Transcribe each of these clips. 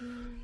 Mm.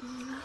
Yeah,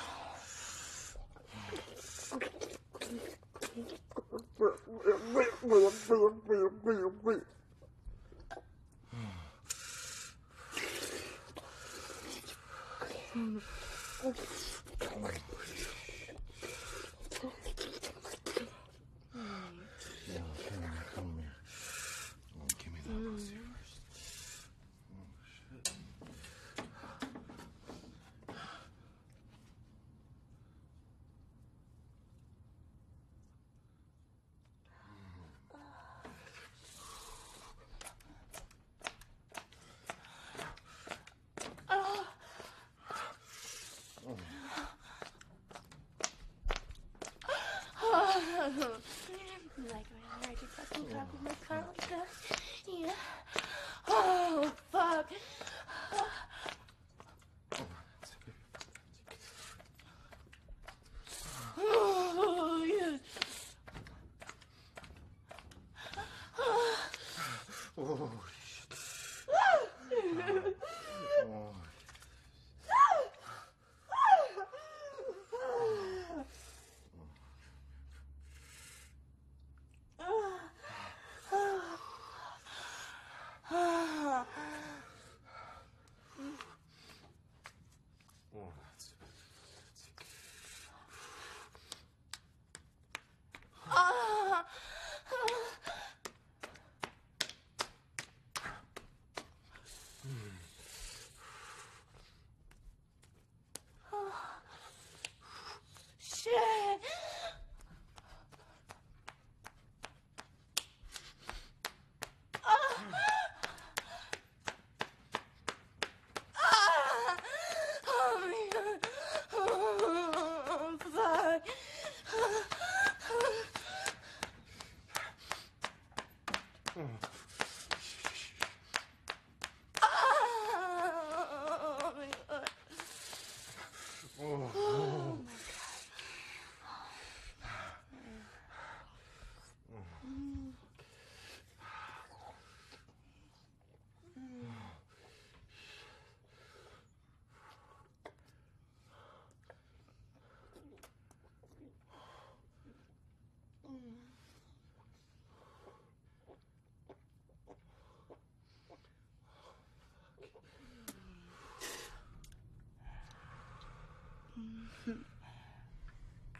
Oh my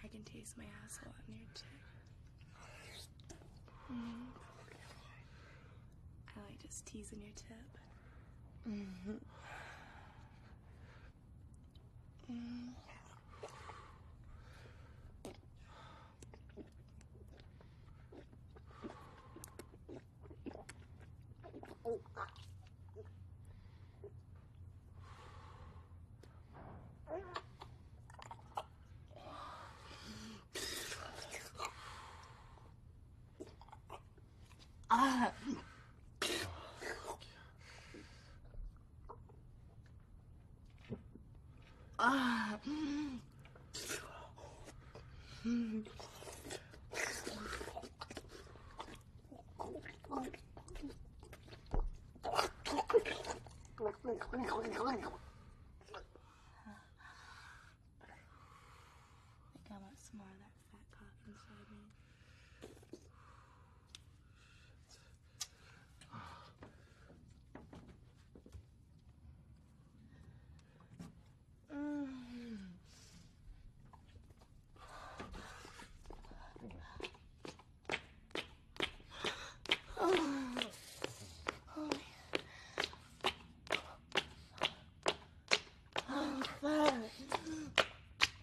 I can taste my asshole on your tip. Mm. I like just teasing your tip. Ah. I think some more of that fat cock inside me.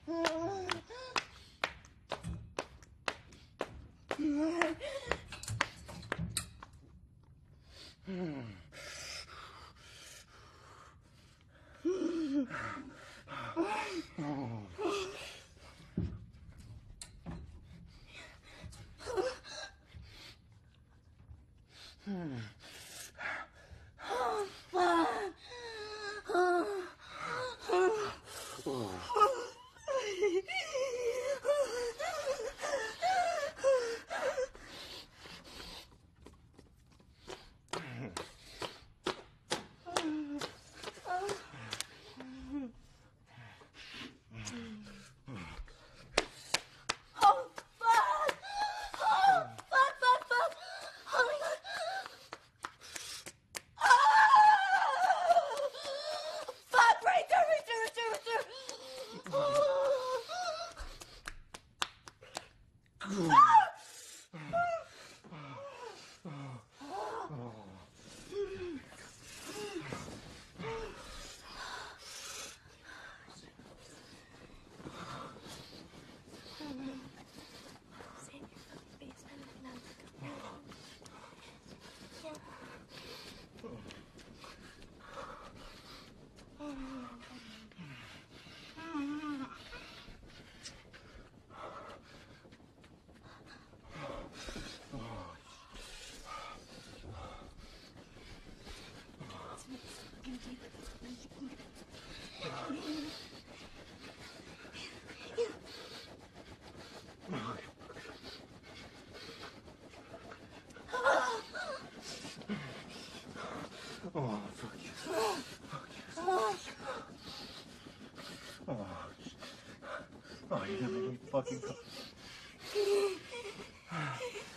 Oh, Oh. Oh, oh you're gonna fucking.